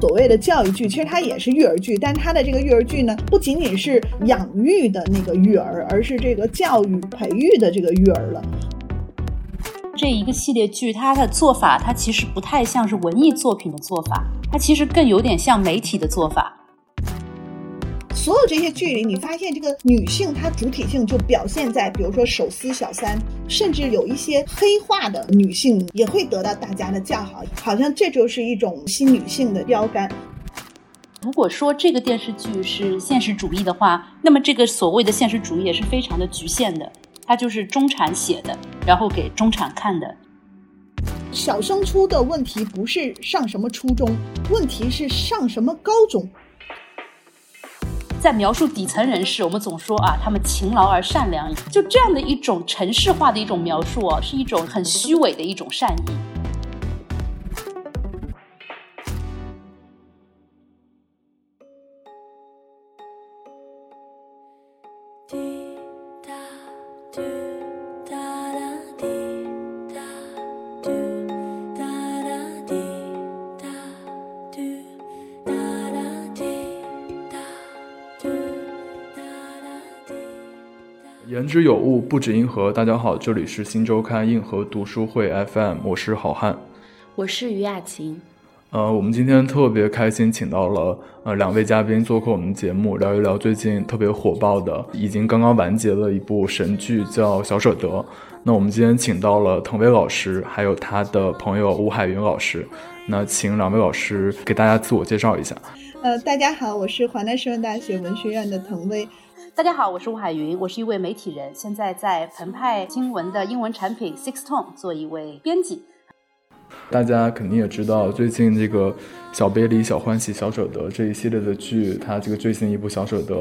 所谓的教育剧，其实它也是育儿剧，但它的这个育儿剧呢，不仅仅是养育的那个育儿，而是这个教育培育的这个育儿了。这一个系列剧，它的做法，它其实不太像是文艺作品的做法，它其实更有点像媒体的做法。所有这些剧里，你发现这个女性她主体性就表现在，比如说手撕小三，甚至有一些黑化的女性也会得到大家的叫好，好像这就是一种新女性的标杆。如果说这个电视剧是现实主义的话，那么这个所谓的现实主义也是非常的局限的。它就是中产写的，然后给中产看的。小升初的问题不是上什么初中，问题是上什么高中。在描述底层人士，我们总说啊，他们勤劳而善良，就这样的一种城市化的一种描述哦，是一种很虚伪的一种善意。之有物，不止硬核。大家好，这里是新周刊硬核读书会 FM，我是好汉，我是于雅琴。呃，我们今天特别开心，请到了呃两位嘉宾做客我们节目，聊一聊最近特别火爆的，已经刚刚完结的一部神剧，叫《小舍得》。那我们今天请到了滕薇老师，还有他的朋友吴海云老师。那请两位老师给大家自我介绍一下。呃，大家好，我是华南师范大学文学院的滕薇。大家好，我是吴海云，我是一位媒体人，现在在澎湃新闻的英文产品 Six Tone 做一位编辑。大家肯定也知道，最近这个《小别离》《小欢喜》《小舍得》这一系列的剧，它这个最新一部《小舍得》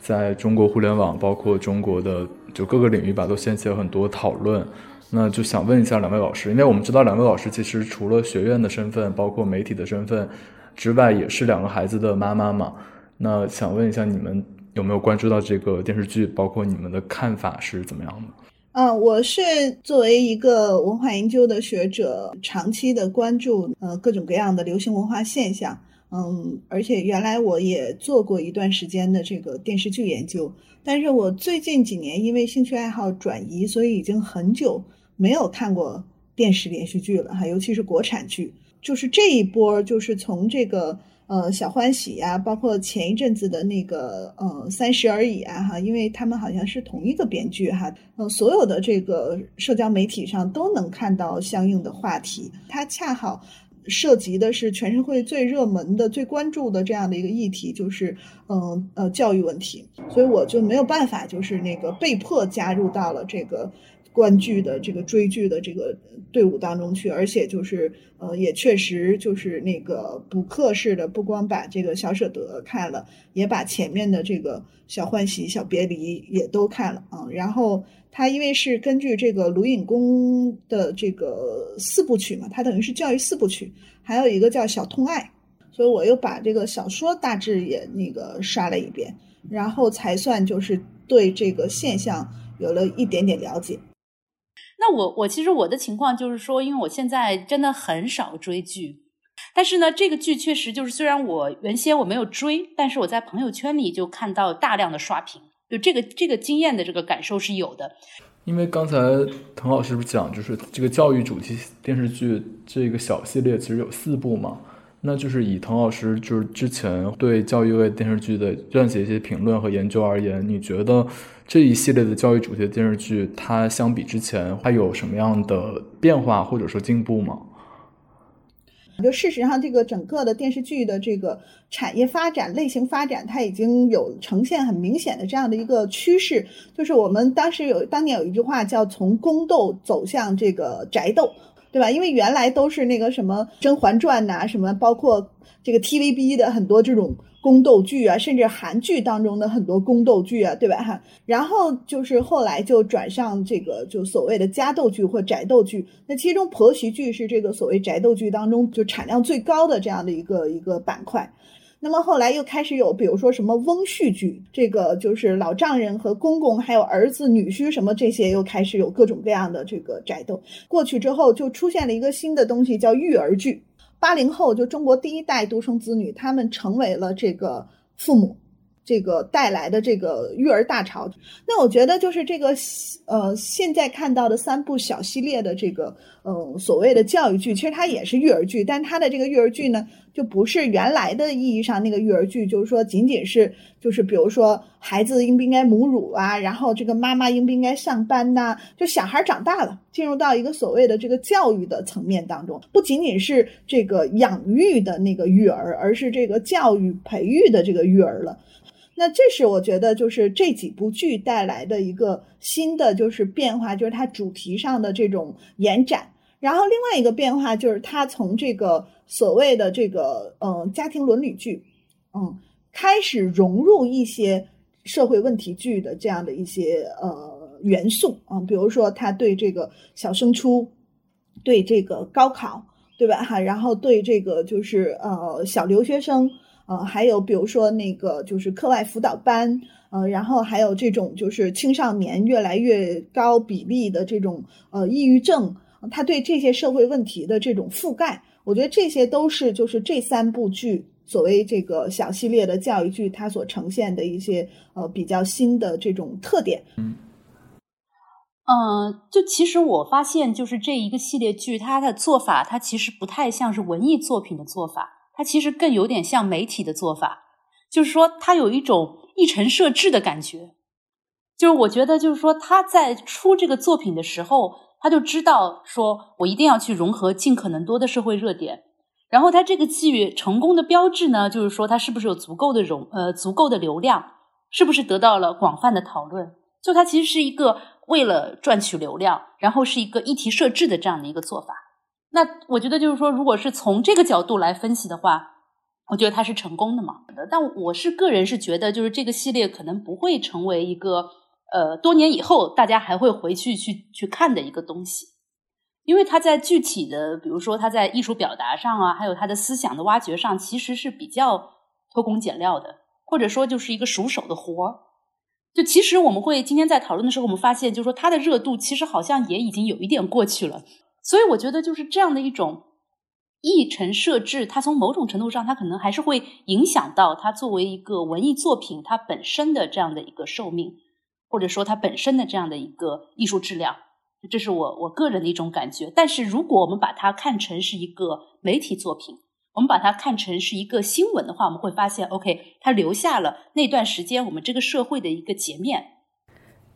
在中国互联网，包括中国的就各个领域吧，都掀起了很多讨论。那就想问一下两位老师，因为我们知道两位老师其实除了学院的身份，包括媒体的身份之外，也是两个孩子的妈妈嘛。那想问一下你们。有没有关注到这个电视剧？包括你们的看法是怎么样的？嗯，我是作为一个文化研究的学者，长期的关注呃各种各样的流行文化现象。嗯，而且原来我也做过一段时间的这个电视剧研究，但是我最近几年因为兴趣爱好转移，所以已经很久没有看过电视连续剧了哈，尤其是国产剧。就是这一波，就是从这个。呃，小欢喜呀，包括前一阵子的那个呃三十而已啊，哈，因为他们好像是同一个编剧哈，呃，所有的这个社交媒体上都能看到相应的话题，它恰好涉及的是全社会最热门的、最关注的这样的一个议题，就是嗯呃教育问题，所以我就没有办法，就是那个被迫加入到了这个。观剧的这个追剧的这个队伍当中去，而且就是呃，也确实就是那个补课式的，不光把这个小舍得看了，也把前面的这个小欢喜、小别离也都看了啊。然后他因为是根据这个卢隐公的这个四部曲嘛，他等于是教育四部曲，还有一个叫小痛爱，所以我又把这个小说大致也那个刷了一遍，然后才算就是对这个现象有了一点点了解。那我我其实我的情况就是说，因为我现在真的很少追剧，但是呢，这个剧确实就是虽然我原先我没有追，但是我在朋友圈里就看到大量的刷屏，就这个这个经验的这个感受是有的。因为刚才滕老师不是讲，就是这个教育主题电视剧这个小系列其实有四部嘛。那就是以滕老师就是之前对教育类电视剧的撰写一些评论和研究而言，你觉得这一系列的教育主题的电视剧，它相比之前它有什么样的变化或者说进步吗？就事实上，这个整个的电视剧的这个产业发展、类型发展，它已经有呈现很明显的这样的一个趋势。就是我们当时有当年有一句话叫“从宫斗走向这个宅斗”。对吧？因为原来都是那个什么《甄嬛传》呐，什么包括这个 TVB 的很多这种宫斗剧啊，甚至韩剧当中的很多宫斗剧啊，对吧？哈，然后就是后来就转上这个就所谓的家斗剧或宅斗剧。那其中婆媳剧是这个所谓宅斗剧当中就产量最高的这样的一个一个板块。那么后来又开始有，比如说什么翁婿剧，这个就是老丈人和公公，还有儿子、女婿什么这些，又开始有各种各样的这个宅斗。过去之后，就出现了一个新的东西，叫育儿剧。八零后就中国第一代独生子女，他们成为了这个父母。这个带来的这个育儿大潮，那我觉得就是这个呃，现在看到的三部小系列的这个嗯所谓的教育剧，其实它也是育儿剧，但它的这个育儿剧呢，就不是原来的意义上那个育儿剧，就是说仅仅是就是比如说孩子应不应该母乳啊，然后这个妈妈应不应该上班呐，就小孩长大了，进入到一个所谓的这个教育的层面当中，不仅仅是这个养育的那个育儿，而是这个教育培育的这个育儿了。那这是我觉得就是这几部剧带来的一个新的就是变化，就是它主题上的这种延展。然后另外一个变化就是它从这个所谓的这个嗯家庭伦理剧，嗯，开始融入一些社会问题剧的这样的一些呃元素啊，比如说他对这个小升初，对这个高考，对吧？哈，然后对这个就是呃小留学生。呃，还有比如说那个就是课外辅导班，呃，然后还有这种就是青少年越来越高比例的这种呃抑郁症，他对这些社会问题的这种覆盖，我觉得这些都是就是这三部剧所谓这个小系列的教育剧，它所呈现的一些呃比较新的这种特点。嗯，嗯，就其实我发现，就是这一个系列剧，它的做法，它其实不太像是文艺作品的做法。它其实更有点像媒体的做法，就是说，它有一种一城设置的感觉。就是我觉得，就是说，他在出这个作品的时候，他就知道说，我一定要去融合尽可能多的社会热点。然后，他这个剧成功的标志呢，就是说，它是不是有足够的容呃足够的流量，是不是得到了广泛的讨论？就它其实是一个为了赚取流量，然后是一个议题设置的这样的一个做法。那我觉得就是说，如果是从这个角度来分析的话，我觉得它是成功的嘛。但我是个人是觉得，就是这个系列可能不会成为一个呃多年以后大家还会回去去去看的一个东西，因为它在具体的，比如说它在艺术表达上啊，还有它的思想的挖掘上，其实是比较偷工减料的，或者说就是一个熟手的活儿。就其实我们会今天在讨论的时候，我们发现，就是说它的热度其实好像也已经有一点过去了。所以我觉得就是这样的一种议程设置，它从某种程度上，它可能还是会影响到它作为一个文艺作品它本身的这样的一个寿命，或者说它本身的这样的一个艺术质量。这是我我个人的一种感觉。但是如果我们把它看成是一个媒体作品，我们把它看成是一个新闻的话，我们会发现，OK，它留下了那段时间我们这个社会的一个截面。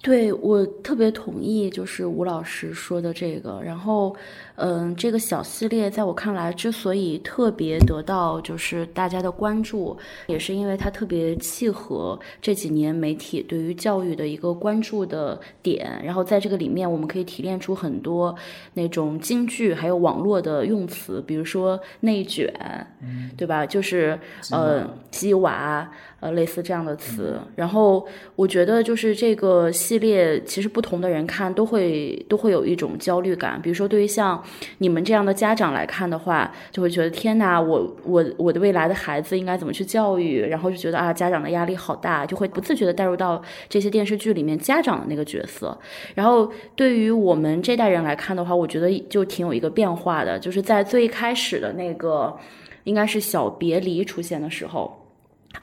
对我特别同意，就是吴老师说的这个。然后，嗯，这个小系列在我看来，之所以特别得到就是大家的关注，也是因为它特别契合这几年媒体对于教育的一个关注的点。然后在这个里面，我们可以提炼出很多那种京剧还有网络的用词，比如说内卷，对吧？就是呃，鸡娃。呃，类似这样的词，然后我觉得就是这个系列，其实不同的人看都会都会有一种焦虑感。比如说，对于像你们这样的家长来看的话，就会觉得天哪，我我我的未来的孩子应该怎么去教育？然后就觉得啊，家长的压力好大，就会不自觉的带入到这些电视剧里面家长的那个角色。然后对于我们这代人来看的话，我觉得就挺有一个变化的，就是在最开始的那个，应该是小别离出现的时候。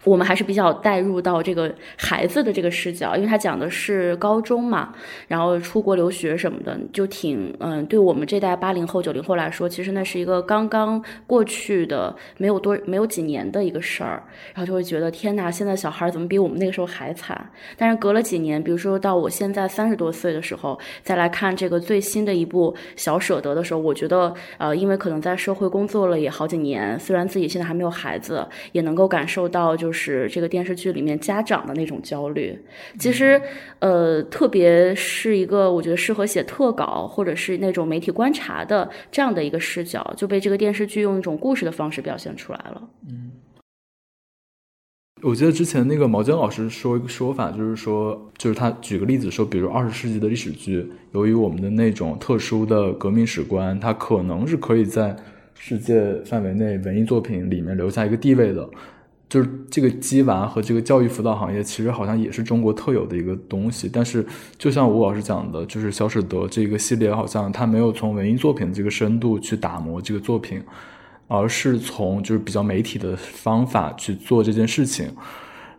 我们还是比较带入到这个孩子的这个视角，因为他讲的是高中嘛，然后出国留学什么的，就挺嗯，对我们这代八零后、九零后来说，其实那是一个刚刚过去的没有多没有几年的一个事儿，然后就会觉得天呐，现在小孩怎么比我们那个时候还惨？但是隔了几年，比如说到我现在三十多岁的时候，再来看这个最新的一部《小舍得》的时候，我觉得呃，因为可能在社会工作了也好几年，虽然自己现在还没有孩子，也能够感受到。就是这个电视剧里面家长的那种焦虑，其实，呃，特别是一个我觉得适合写特稿或者是那种媒体观察的这样的一个视角，就被这个电视剧用一种故事的方式表现出来了。嗯，我记得之前那个毛尖老师说一个说法，就是说，就是他举个例子说，比如二十世纪的历史剧，由于我们的那种特殊的革命史观，它可能是可以在世界范围内文艺作品里面留下一个地位的。就是这个鸡娃和这个教育辅导行业，其实好像也是中国特有的一个东西。但是，就像吴老师讲的，就是小舍得这个系列，好像他没有从文艺作品这个深度去打磨这个作品。而是从就是比较媒体的方法去做这件事情。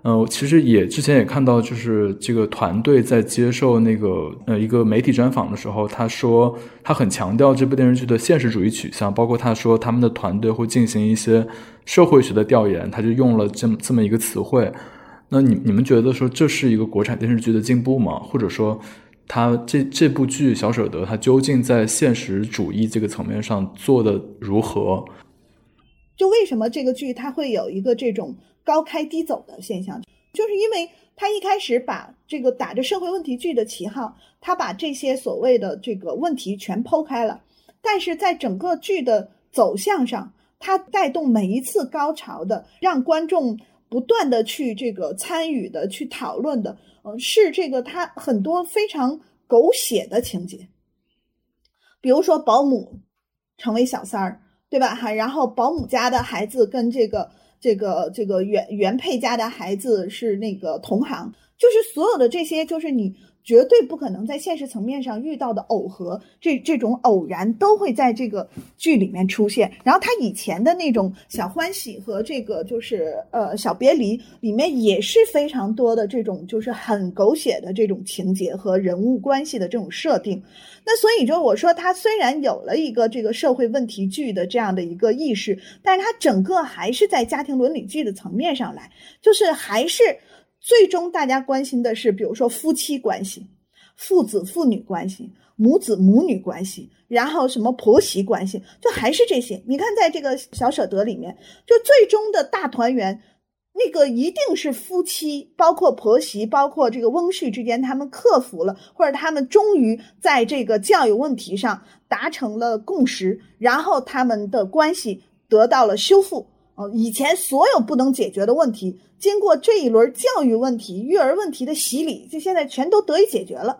嗯，其实也之前也看到，就是这个团队在接受那个呃一个媒体专访的时候，他说他很强调这部电视剧的现实主义取向，包括他说他们的团队会进行一些社会学的调研，他就用了这么这么一个词汇。那你你们觉得说这是一个国产电视剧的进步吗？或者说，他这这部剧《小舍得》它究竟在现实主义这个层面上做的如何？就为什么这个剧它会有一个这种？高开低走的现象，就是因为他一开始把这个打着社会问题剧的旗号，他把这些所谓的这个问题全剖开了，但是在整个剧的走向上，他带动每一次高潮的，让观众不断的去这个参与的去讨论的，呃，是这个他很多非常狗血的情节，比如说保姆成为小三儿，对吧？哈，然后保姆家的孩子跟这个。这个这个原原配家的孩子是那个同行，就是所有的这些，就是你。绝对不可能在现实层面上遇到的耦合，这这种偶然都会在这个剧里面出现。然后他以前的那种小欢喜和这个就是呃小别离里面也是非常多的这种就是很狗血的这种情节和人物关系的这种设定。那所以就我说他虽然有了一个这个社会问题剧的这样的一个意识，但是他整个还是在家庭伦理剧的层面上来，就是还是。最终，大家关心的是，比如说夫妻关系、父子父女关系、母子母女关系，然后什么婆媳关系，就还是这些。你看，在这个小舍得里面，就最终的大团圆，那个一定是夫妻，包括婆媳，包括这个翁婿之间，他们克服了，或者他们终于在这个教育问题上达成了共识，然后他们的关系得到了修复。哦，以前所有不能解决的问题，经过这一轮教育问题、育儿问题的洗礼，就现在全都得以解决了。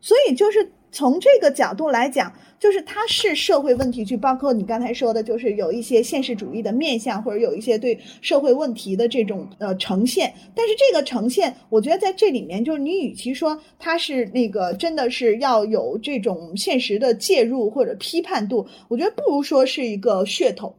所以，就是从这个角度来讲，就是它是社会问题剧，包括你刚才说的，就是有一些现实主义的面向，或者有一些对社会问题的这种呃呈现。但是这个呈现，我觉得在这里面，就是你与其说它是那个真的是要有这种现实的介入或者批判度，我觉得不如说是一个噱头。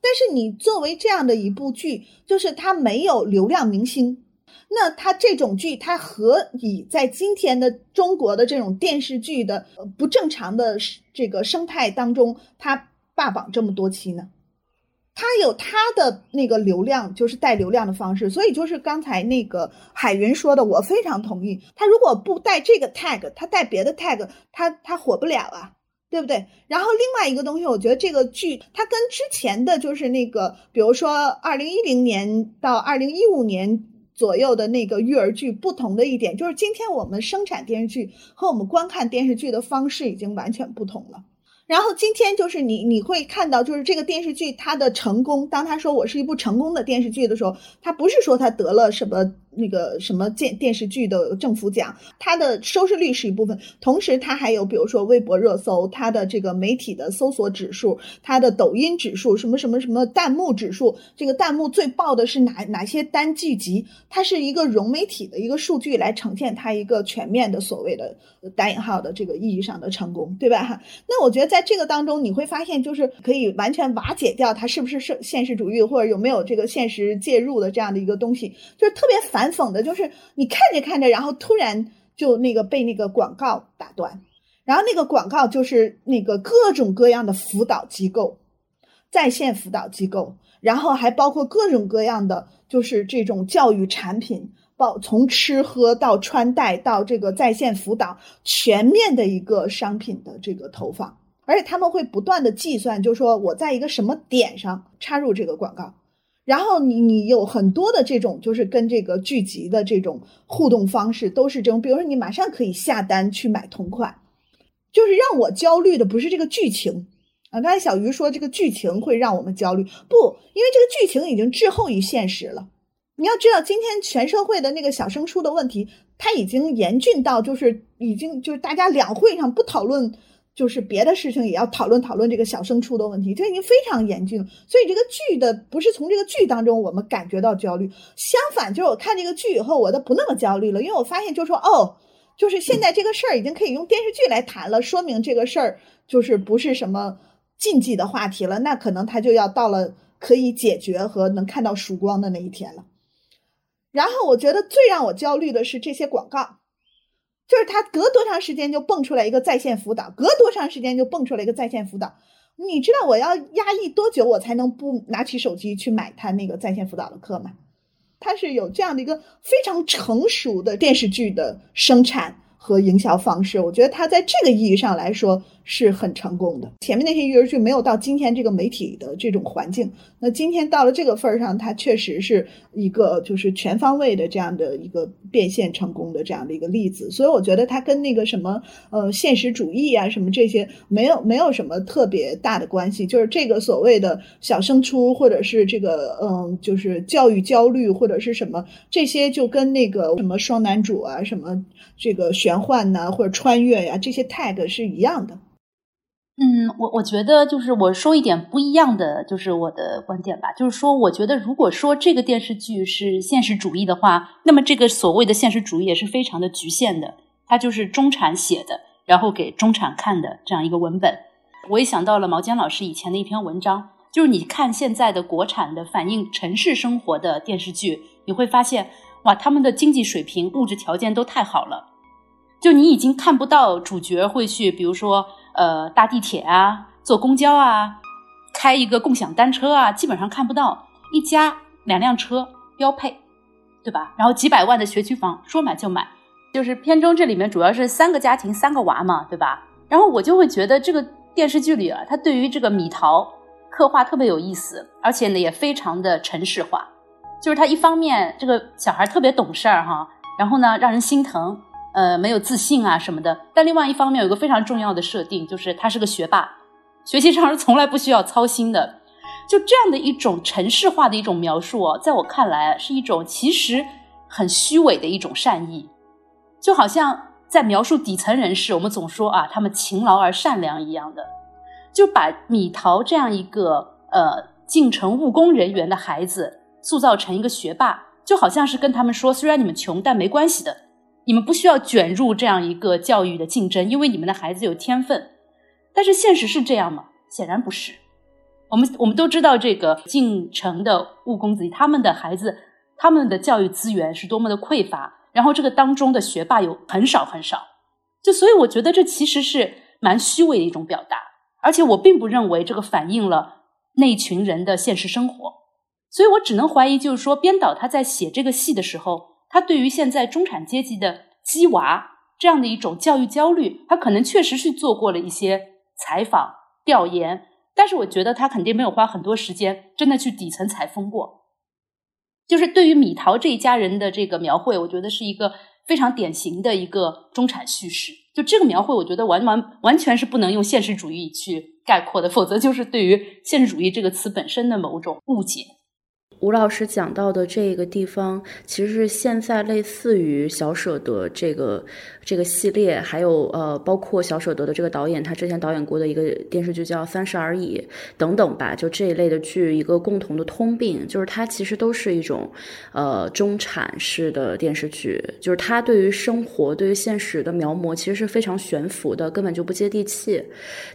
但是你作为这样的一部剧，就是它没有流量明星，那它这种剧，它何以在今天的中国的这种电视剧的不正常的这个生态当中，它霸榜这么多期呢？它有它的那个流量，就是带流量的方式。所以就是刚才那个海云说的，我非常同意。它如果不带这个 tag，它带别的 tag，它它火不了啊。对不对？然后另外一个东西，我觉得这个剧它跟之前的就是那个，比如说二零一零年到二零一五年左右的那个育儿剧不同的一点，就是今天我们生产电视剧和我们观看电视剧的方式已经完全不同了。然后今天就是你你会看到，就是这个电视剧它的成功，当他说我是一部成功的电视剧的时候，他不是说他得了什么。那个什么电电视剧的政府奖，它的收视率是一部分，同时它还有比如说微博热搜，它的这个媒体的搜索指数，它的抖音指数，什么什么什么弹幕指数，这个弹幕最爆的是哪哪些单剧集？它是一个融媒体的一个数据来呈现它一个全面的所谓的打引号的这个意义上的成功，对吧？哈，那我觉得在这个当中你会发现，就是可以完全瓦解掉它是不是是现实主义或者有没有这个现实介入的这样的一个东西，就是特别烦反。讽的就是你看着看着，然后突然就那个被那个广告打断，然后那个广告就是那个各种各样的辅导机构，在线辅导机构，然后还包括各种各样的就是这种教育产品，包从吃喝到穿戴到这个在线辅导，全面的一个商品的这个投放，而且他们会不断的计算，就是说我在一个什么点上插入这个广告。然后你你有很多的这种，就是跟这个剧集的这种互动方式都是这种，比如说你马上可以下单去买同款，就是让我焦虑的不是这个剧情啊。刚才小鱼说这个剧情会让我们焦虑，不，因为这个剧情已经滞后于现实了。你要知道，今天全社会的那个小升初的问题，它已经严峻到就是已经就是大家两会上不讨论。就是别的事情也要讨论讨论这个小升初的问题，这已经非常严峻了。所以这个剧的不是从这个剧当中我们感觉到焦虑，相反就是我看这个剧以后，我都不那么焦虑了，因为我发现就说哦，就是现在这个事儿已经可以用电视剧来谈了，说明这个事儿就是不是什么禁忌的话题了，那可能他就要到了可以解决和能看到曙光的那一天了。然后我觉得最让我焦虑的是这些广告，就是他隔多长时间就蹦出来一个在线辅导，隔多长时间就蹦出来一个在线辅导。你知道我要压抑多久我才能不拿起手机去买他那个在线辅导的课吗？他是有这样的一个非常成熟的电视剧的生产。和营销方式，我觉得他在这个意义上来说是很成功的。前面那些育儿剧没有到今天这个媒体的这种环境，那今天到了这个份儿上，它确实是一个就是全方位的这样的一个变现成功的这样的一个例子。所以我觉得它跟那个什么呃现实主义啊什么这些没有没有什么特别大的关系。就是这个所谓的小升初或者是这个嗯就是教育焦虑或者是什么这些，就跟那个什么双男主啊什么这个玄。幻呐，或者穿越呀，这些 tag 是一样的。嗯，我我觉得就是我说一点不一样的，就是我的观点吧。就是说，我觉得如果说这个电视剧是现实主义的话，那么这个所谓的现实主义也是非常的局限的。它就是中产写的，然后给中产看的这样一个文本。我也想到了毛尖老师以前的一篇文章，就是你看现在的国产的反映城市生活的电视剧，你会发现，哇，他们的经济水平、物质条件都太好了。就你已经看不到主角会去，比如说，呃，搭地铁啊，坐公交啊，开一个共享单车啊，基本上看不到。一家两辆车标配，对吧？然后几百万的学区房，说买就买。就是片中这里面主要是三个家庭三个娃嘛，对吧？然后我就会觉得这个电视剧里啊，他对于这个米桃刻画特别有意思，而且呢也非常的城市化。就是他一方面这个小孩特别懂事儿哈，然后呢让人心疼。呃，没有自信啊什么的。但另外一方面，有个非常重要的设定，就是他是个学霸，学习上是从来不需要操心的。就这样的一种城市化的一种描述哦，在我看来是一种其实很虚伪的一种善意，就好像在描述底层人士，我们总说啊，他们勤劳而善良一样的，就把米桃这样一个呃进城务工人员的孩子塑造成一个学霸，就好像是跟他们说，虽然你们穷，但没关系的。你们不需要卷入这样一个教育的竞争，因为你们的孩子有天分。但是现实是这样吗？显然不是。我们我们都知道，这个进城的务工子弟，他们的孩子，他们的教育资源是多么的匮乏。然后这个当中的学霸有很少很少。就所以我觉得这其实是蛮虚伪的一种表达，而且我并不认为这个反映了那群人的现实生活。所以我只能怀疑，就是说编导他在写这个戏的时候。他对于现在中产阶级的鸡娃这样的一种教育焦虑，他可能确实是做过了一些采访调研，但是我觉得他肯定没有花很多时间真的去底层采风过。就是对于米桃这一家人的这个描绘，我觉得是一个非常典型的一个中产叙事。就这个描绘，我觉得完完完全是不能用现实主义去概括的，否则就是对于现实主义这个词本身的某种误解。吴老师讲到的这个地方，其实是现在类似于小舍得这个这个系列，还有呃，包括小舍得的这个导演，他之前导演过的一个电视剧叫《三十而已》等等吧，就这一类的剧，一个共同的通病就是它其实都是一种呃中产式的电视剧，就是它对于生活、对于现实的描摹其实是非常悬浮的，根本就不接地气。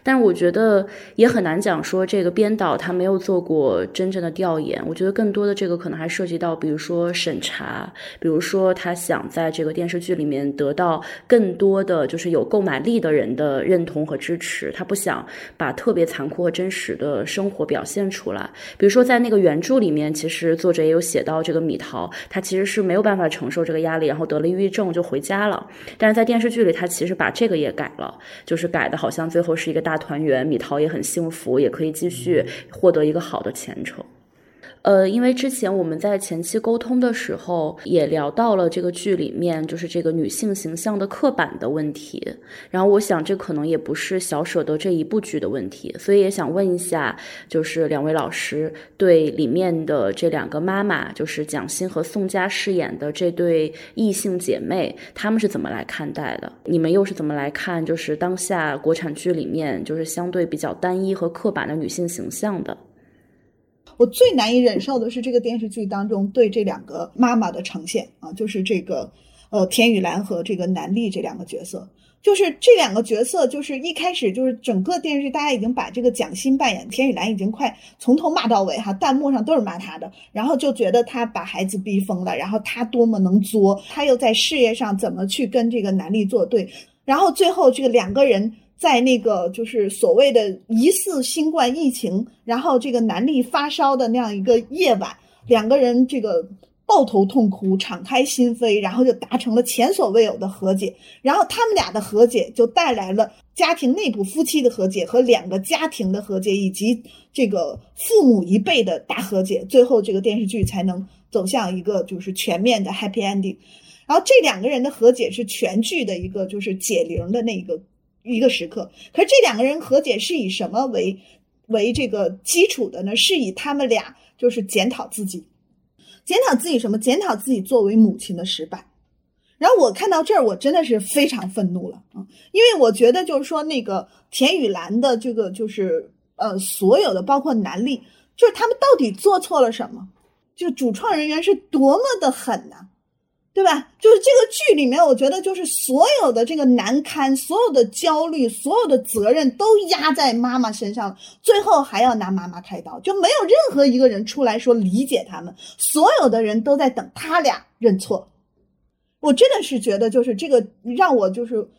但我觉得也很难讲说这个编导他没有做过真正的调研，我觉得更。多的这个可能还涉及到，比如说审查，比如说他想在这个电视剧里面得到更多的就是有购买力的人的认同和支持，他不想把特别残酷和真实的生活表现出来。比如说在那个原著里面，其实作者也有写到这个米桃，他其实是没有办法承受这个压力，然后得了抑郁症就回家了。但是在电视剧里，他其实把这个也改了，就是改的好像最后是一个大团圆，米桃也很幸福，也可以继续获得一个好的前程。呃，因为之前我们在前期沟通的时候也聊到了这个剧里面就是这个女性形象的刻板的问题，然后我想这可能也不是小舍得这一部剧的问题，所以也想问一下，就是两位老师对里面的这两个妈妈，就是蒋欣和宋佳饰演的这对异性姐妹，她们是怎么来看待的？你们又是怎么来看？就是当下国产剧里面就是相对比较单一和刻板的女性形象的？我最难以忍受的是这个电视剧当中对这两个妈妈的呈现啊，就是这个呃田雨岚和这个南丽这两个角色，就是这两个角色，就是一开始就是整个电视剧，大家已经把这个蒋欣扮演田雨岚已经快从头骂到尾哈，弹幕上都是骂她的，然后就觉得她把孩子逼疯了，然后她多么能作，她又在事业上怎么去跟这个南丽作对，然后最后这个两个人在那个就是所谓的疑似新冠疫情，然后这个南丽发烧的那样一个夜晚，两个人这个。抱头痛哭，敞开心扉，然后就达成了前所未有的和解。然后他们俩的和解就带来了家庭内部夫妻的和解和两个家庭的和解，以及这个父母一辈的大和解。最后这个电视剧才能走向一个就是全面的 happy ending。然后这两个人的和解是全剧的一个就是解铃的那个一个时刻。可是这两个人和解是以什么为为这个基础的呢？是以他们俩就是检讨自己。检讨自己什么？检讨自己作为母亲的失败。然后我看到这儿，我真的是非常愤怒了啊！因为我觉得就是说，那个田雨岚的这个就是呃，所有的包括南丽，就是他们到底做错了什么？就主创人员是多么的狠呐！对吧？就是这个剧里面，我觉得就是所有的这个难堪、所有的焦虑、所有的责任都压在妈妈身上了，最后还要拿妈妈开刀，就没有任何一个人出来说理解他们，所有的人都在等他俩认错。我真的是觉得，就是这个让我就是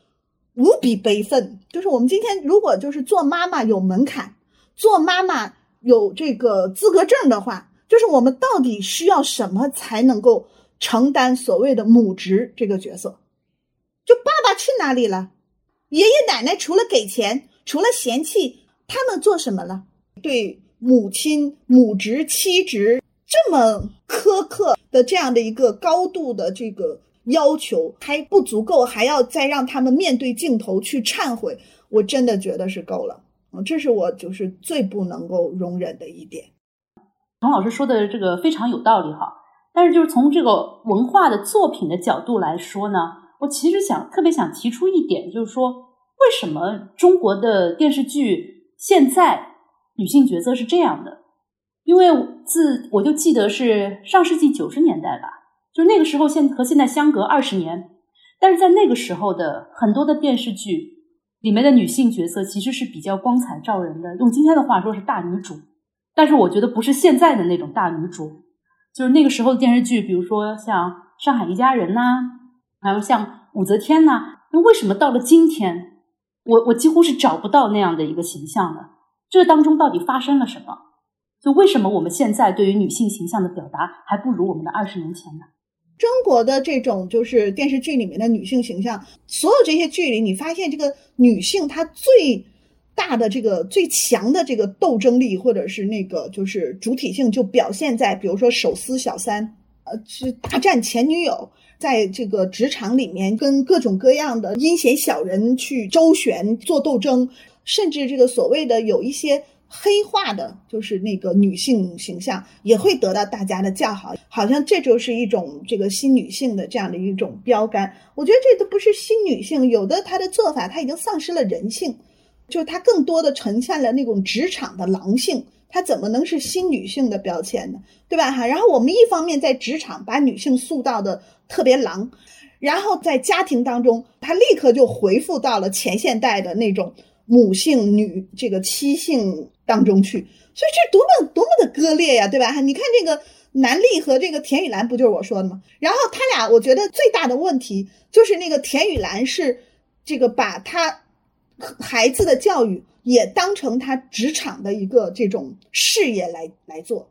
无比悲愤。就是我们今天如果就是做妈妈有门槛，做妈妈有这个资格证的话，就是我们到底需要什么才能够？承担所谓的母职这个角色，就爸爸去哪里了？爷爷奶奶除了给钱，除了嫌弃，他们做什么了？对母亲母职妻职这么苛刻的这样的一个高度的这个要求还不足够，还要再让他们面对镜头去忏悔，我真的觉得是够了啊！这是我就是最不能够容忍的一点。童老师说的这个非常有道理哈。但是，就是从这个文化的作品的角度来说呢，我其实想特别想提出一点，就是说，为什么中国的电视剧现在女性角色是这样的？因为自我就记得是上世纪九十年代吧，就那个时候现和现在相隔二十年，但是在那个时候的很多的电视剧里面的女性角色其实是比较光彩照人的，用今天的话说是大女主，但是我觉得不是现在的那种大女主。就是那个时候的电视剧，比如说像《上海一家人》呐，还有像《武则天》呐，那为什么到了今天，我我几乎是找不到那样的一个形象呢？这当中到底发生了什么？就为什么我们现在对于女性形象的表达还不如我们的二十年前呢？中国的这种就是电视剧里面的女性形象，所有这些剧里，你发现这个女性她最。大的这个最强的这个斗争力，或者是那个就是主体性，就表现在比如说手撕小三，呃，去大战前女友，在这个职场里面跟各种各样的阴险小人去周旋做斗争，甚至这个所谓的有一些黑化的，就是那个女性形象也会得到大家的叫好，好像这就是一种这个新女性的这样的一种标杆。我觉得这都不是新女性，有的她的做法，她已经丧失了人性。就是它更多的呈现了那种职场的狼性，它怎么能是新女性的标签呢？对吧？哈，然后我们一方面在职场把女性塑造的特别狼，然后在家庭当中，她立刻就回复到了前现代的那种母性女这个妻性当中去，所以这多么多么的割裂呀，对吧？哈，你看这个南俪和这个田雨岚不就是我说的吗？然后他俩，我觉得最大的问题就是那个田雨岚是这个把他。孩子的教育也当成他职场的一个这种事业来来做。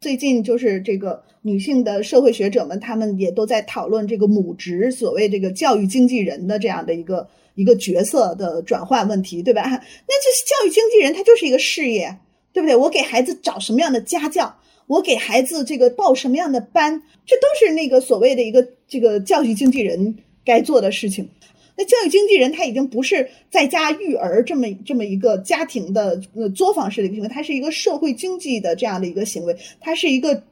最近就是这个女性的社会学者们，他们也都在讨论这个母职，所谓这个教育经纪人的这样的一个一个角色的转换问题，对吧？那这教育经纪人他就是一个事业，对不对？我给孩子找什么样的家教，我给孩子这个报什么样的班，这都是那个所谓的一个这个教育经纪人该做的事情。那教育经纪人他已经不是在家育儿这么这么一个家庭的呃作坊式的一个行为，它是一个社会经济的这样的一个行为，它是一个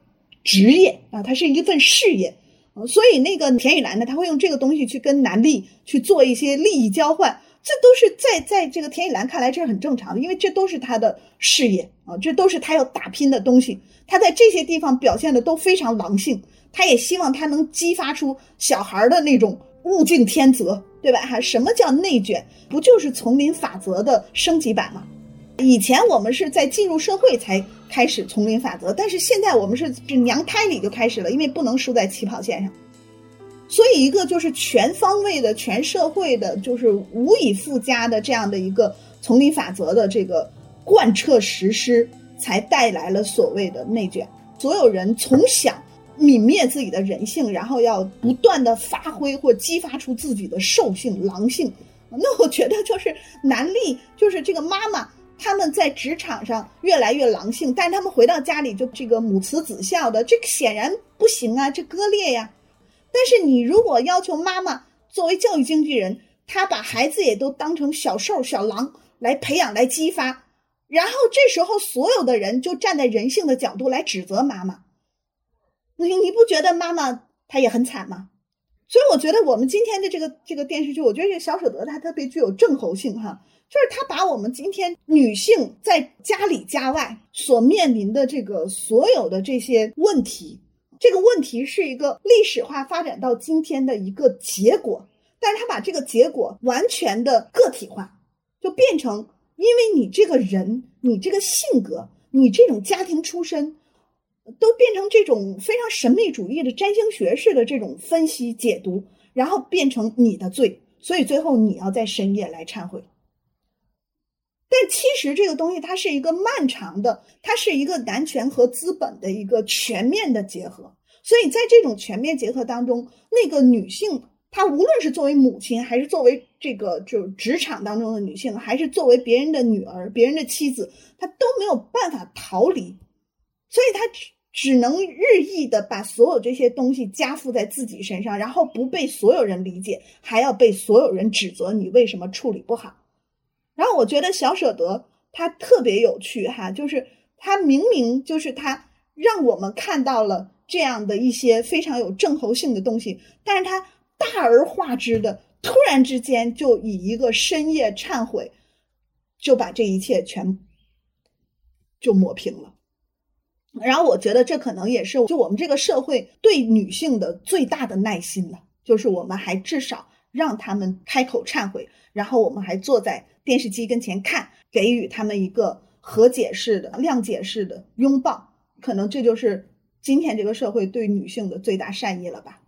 职业啊，它是一份事业。所以那个田雨岚呢，他会用这个东西去跟南丽去做一些利益交换，这都是在在这个田雨岚看来这是很正常的，因为这都是他的事业啊，这都是他要打拼的东西。他在这些地方表现的都非常狼性，他也希望他能激发出小孩的那种物竞天择。对吧？哈，什么叫内卷？不就是丛林法则的升级版吗？以前我们是在进入社会才开始丛林法则，但是现在我们是这娘胎里就开始了，因为不能输在起跑线上。所以，一个就是全方位的、全社会的，就是无以复加的这样的一个丛林法则的这个贯彻实施，才带来了所谓的内卷。所有人从小泯灭自己的人性，然后要不断的发挥或激发出自己的兽性、狼性。那我觉得就是男力，就是这个妈妈，他们在职场上越来越狼性，但是他们回到家里就这个母慈子孝的，这个显然不行啊，这割裂呀。但是你如果要求妈妈作为教育经纪人，她把孩子也都当成小兽、小狼来培养、来激发，然后这时候所有的人就站在人性的角度来指责妈妈，你你不觉得妈妈她也很惨吗？所以我觉得我们今天的这个这个电视剧，我觉得这小舍得他特别具有正侯性哈，就是他把我们今天女性在家里家外所面临的这个所有的这些问题。这个问题是一个历史化发展到今天的一个结果，但是他把这个结果完全的个体化，就变成因为你这个人，你这个性格，你这种家庭出身，都变成这种非常神秘主义的占星学式的这种分析解读，然后变成你的罪，所以最后你要在深夜来忏悔。但其实这个东西它是一个漫长的，它是一个男权和资本的一个全面的结合。所以在这种全面结合当中，那个女性她无论是作为母亲，还是作为这个就职场当中的女性，还是作为别人的女儿、别人的妻子，她都没有办法逃离。所以她只能日益的把所有这些东西加附在自己身上，然后不被所有人理解，还要被所有人指责你为什么处理不好。然后我觉得小舍得他特别有趣哈，就是他明明就是他让我们看到了这样的一些非常有正侯性的东西，但是他大而化之的突然之间就以一个深夜忏悔，就把这一切全就抹平了。然后我觉得这可能也是就我们这个社会对女性的最大的耐心了，就是我们还至少让他们开口忏悔，然后我们还坐在。电视机跟前看，给予他们一个和解式的、谅解式的拥抱，可能这就是今天这个社会对女性的最大善意了吧。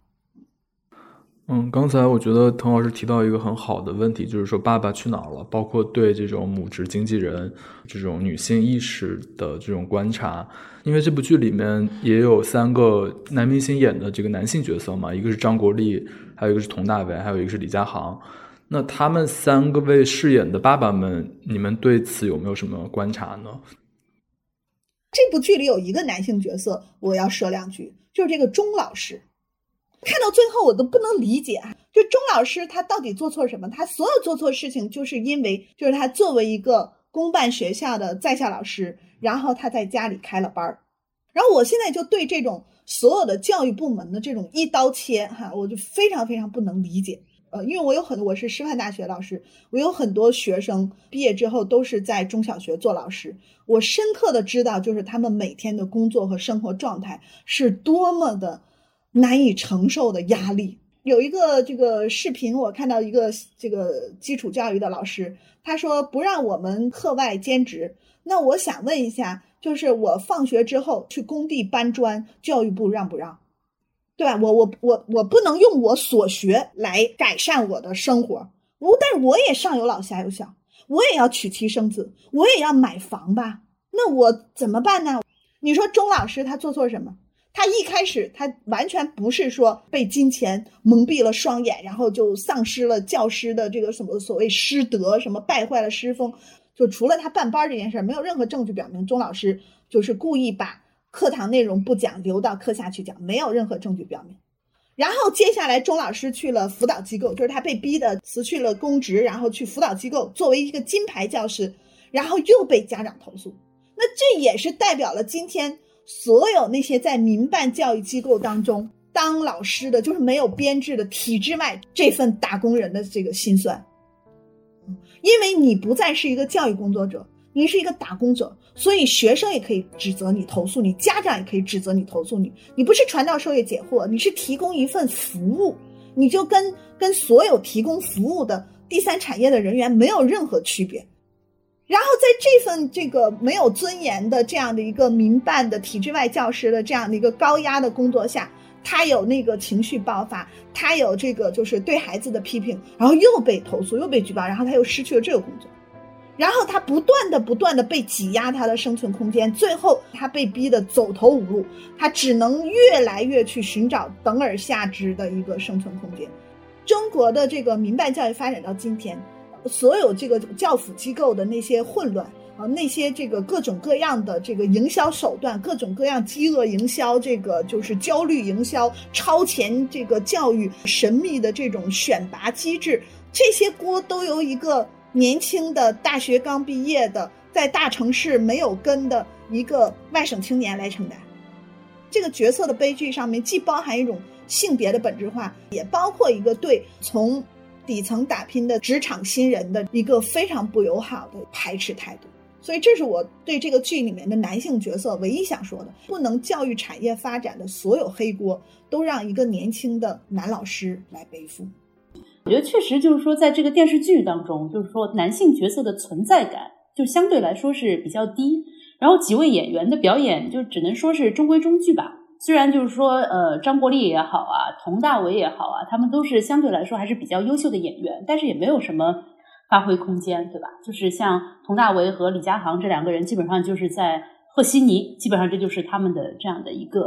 嗯，刚才我觉得滕老师提到一个很好的问题，就是说《爸爸去哪儿了》，包括对这种母职经纪人这种女性意识的这种观察。因为这部剧里面也有三个男明星演的这个男性角色嘛，一个是张国立，还有一个是佟大为，还有一个是李佳航。那他们三个位饰演的爸爸们，你们对此有没有什么观察呢？这部剧里有一个男性角色，我要说两句，就是这个钟老师。看到最后，我都不能理解啊，就钟老师他到底做错什么？他所有做错事情，就是因为就是他作为一个公办学校的在校老师，然后他在家里开了班儿。然后我现在就对这种所有的教育部门的这种一刀切哈，我就非常非常不能理解。呃，因为我有很多，我是师范大学老师，我有很多学生毕业之后都是在中小学做老师，我深刻的知道，就是他们每天的工作和生活状态是多么的难以承受的压力。有一个这个视频，我看到一个这个基础教育的老师，他说不让我们课外兼职，那我想问一下，就是我放学之后去工地搬砖，教育部让不让？对吧？我我我我不能用我所学来改善我的生活，我但是我也上有老下有小，我也要娶妻生子，我也要买房吧？那我怎么办呢？你说钟老师他做错什么？他一开始他完全不是说被金钱蒙蔽了双眼，然后就丧失了教师的这个什么所谓师德，什么败坏了师风。就除了他办班这件事儿，没有任何证据表明钟老师就是故意把。课堂内容不讲，留到课下去讲，没有任何证据表明。然后接下来，钟老师去了辅导机构，就是他被逼的辞去了公职，然后去辅导机构作为一个金牌教师，然后又被家长投诉。那这也是代表了今天所有那些在民办教育机构当中当老师的，就是没有编制的体制外这份打工人的这个心酸。因为你不再是一个教育工作者。你是一个打工者，所以学生也可以指责你、投诉你，家长也可以指责你、投诉你。你不是传道授业解惑，你是提供一份服务，你就跟跟所有提供服务的第三产业的人员没有任何区别。然后在这份这个没有尊严的这样的一个民办的体制外教师的这样的一个高压的工作下，他有那个情绪爆发，他有这个就是对孩子的批评，然后又被投诉又被举报，然后他又失去了这个工作，然后他不断的不断的被挤压他的生存空间，最后他被逼得走投无路，他只能越来越去寻找等而下之的一个生存空间。中国的这个民办教育发展到今天。所有这个教辅机构的那些混乱啊，那些这个各种各样的这个营销手段，各种各样饥饿营销，这个就是焦虑营销、超前这个教育、神秘的这种选拔机制，这些锅都由一个年轻的大学刚毕业的，在大城市没有根的一个外省青年来承担。这个角色的悲剧上面，既包含一种性别的本质化，也包括一个对从。底层打拼的职场新人的一个非常不友好的排斥态度，所以这是我对这个剧里面的男性角色唯一想说的：不能教育产业发展的所有黑锅都让一个年轻的男老师来背负。我觉得确实就是说，在这个电视剧当中，就是说男性角色的存在感就相对来说是比较低，然后几位演员的表演就只能说是中规中矩吧。虽然就是说，呃，张国立也好啊，佟大为也好啊，他们都是相对来说还是比较优秀的演员，但是也没有什么发挥空间，对吧？就是像佟大为和李佳航这两个人，基本上就是在赫西尼，基本上这就是他们的这样的一个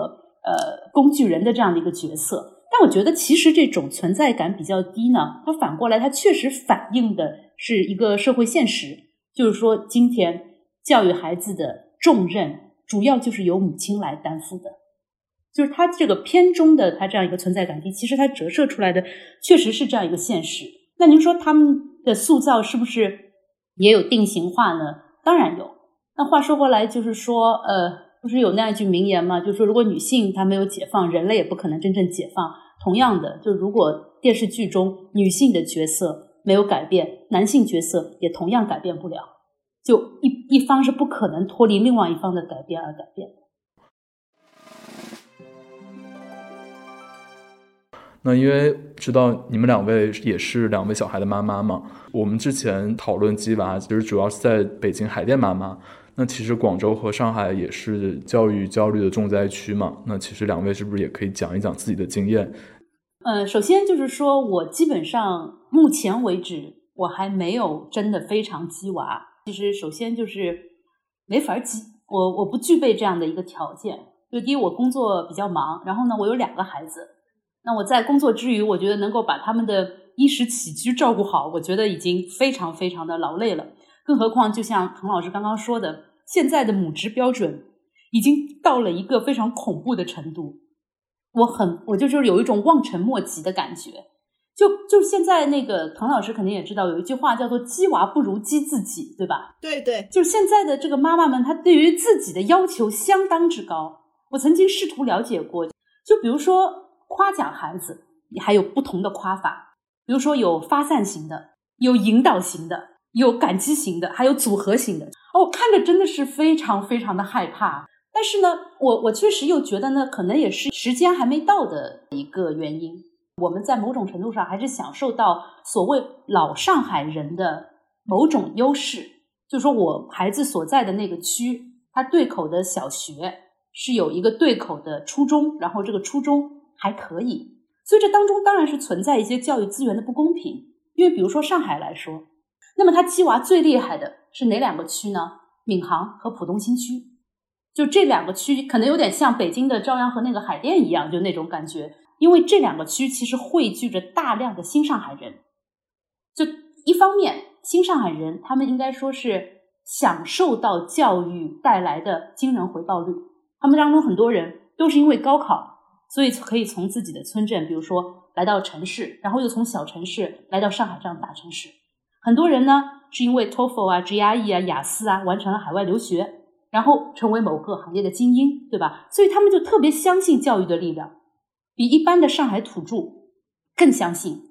呃工具人的这样的一个角色。但我觉得其实这种存在感比较低呢，它反过来它确实反映的是一个社会现实，就是说今天教育孩子的重任主要就是由母亲来担负的。就是他这个片中的他这样一个存在感低，其实他折射出来的确实是这样一个现实。那您说他们的塑造是不是也有定型化呢？当然有。那话说回来，就是说，呃，不是有那样一句名言吗？就是说，如果女性她没有解放，人类也不可能真正解放。同样的，就如果电视剧中女性的角色没有改变，男性角色也同样改变不了。就一一方是不可能脱离另外一方的改变而改变。那因为知道你们两位也是两位小孩的妈妈嘛，我们之前讨论鸡娃，其实主要是在北京海淀妈妈。那其实广州和上海也是教育焦虑的重灾区嘛。那其实两位是不是也可以讲一讲自己的经验？呃，首先就是说我基本上目前为止我还没有真的非常鸡娃。其实首先就是没法鸡，我我不具备这样的一个条件。就第一，我工作比较忙，然后呢，我有两个孩子。那我在工作之余，我觉得能够把他们的衣食起居照顾好，我觉得已经非常非常的劳累了。更何况，就像滕老师刚刚说的，现在的母职标准已经到了一个非常恐怖的程度。我很，我就就是有一种望尘莫及的感觉。就就现在那个滕老师肯定也知道，有一句话叫做“鸡娃不如鸡自己”，对吧？对对，就是现在的这个妈妈们，她对于自己的要求相当之高。我曾经试图了解过，就比如说。夸奖孩子也还有不同的夸法，比如说有发散型的，有引导型的，有感激型的，还有组合型的。哦，看着真的是非常非常的害怕。但是呢，我我确实又觉得呢，可能也是时间还没到的一个原因。我们在某种程度上还是享受到所谓老上海人的某种优势，就是说我孩子所在的那个区，它对口的小学是有一个对口的初中，然后这个初中。还可以，所以这当中当然是存在一些教育资源的不公平。因为比如说上海来说，那么它鸡娃最厉害的是哪两个区呢？闵行和浦东新区，就这两个区可能有点像北京的朝阳和那个海淀一样，就那种感觉。因为这两个区其实汇聚着大量的新上海人，就一方面新上海人他们应该说是享受到教育带来的惊人回报率，他们当中很多人都是因为高考。所以可以从自己的村镇，比如说来到城市，然后又从小城市来到上海这样大城市。很多人呢是因为 TOEFL 啊、GRE 啊、雅思啊完成了海外留学，然后成为某个行业的精英，对吧？所以他们就特别相信教育的力量，比一般的上海土著更相信。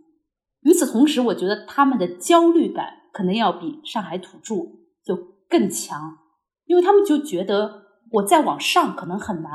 与此同时，我觉得他们的焦虑感可能要比上海土著就更强，因为他们就觉得我再往上可能很难，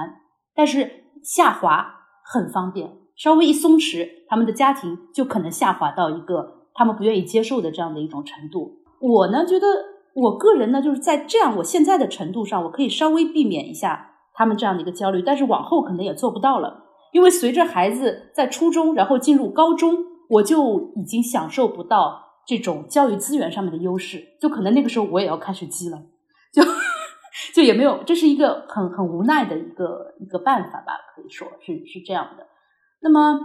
但是。下滑很方便，稍微一松弛，他们的家庭就可能下滑到一个他们不愿意接受的这样的一种程度。我呢，觉得我个人呢，就是在这样我现在的程度上，我可以稍微避免一下他们这样的一个焦虑，但是往后可能也做不到了，因为随着孩子在初中，然后进入高中，我就已经享受不到这种教育资源上面的优势，就可能那个时候我也要开始积了，就。也没有，这是一个很很无奈的一个一个办法吧，可以说是是这样的。那么，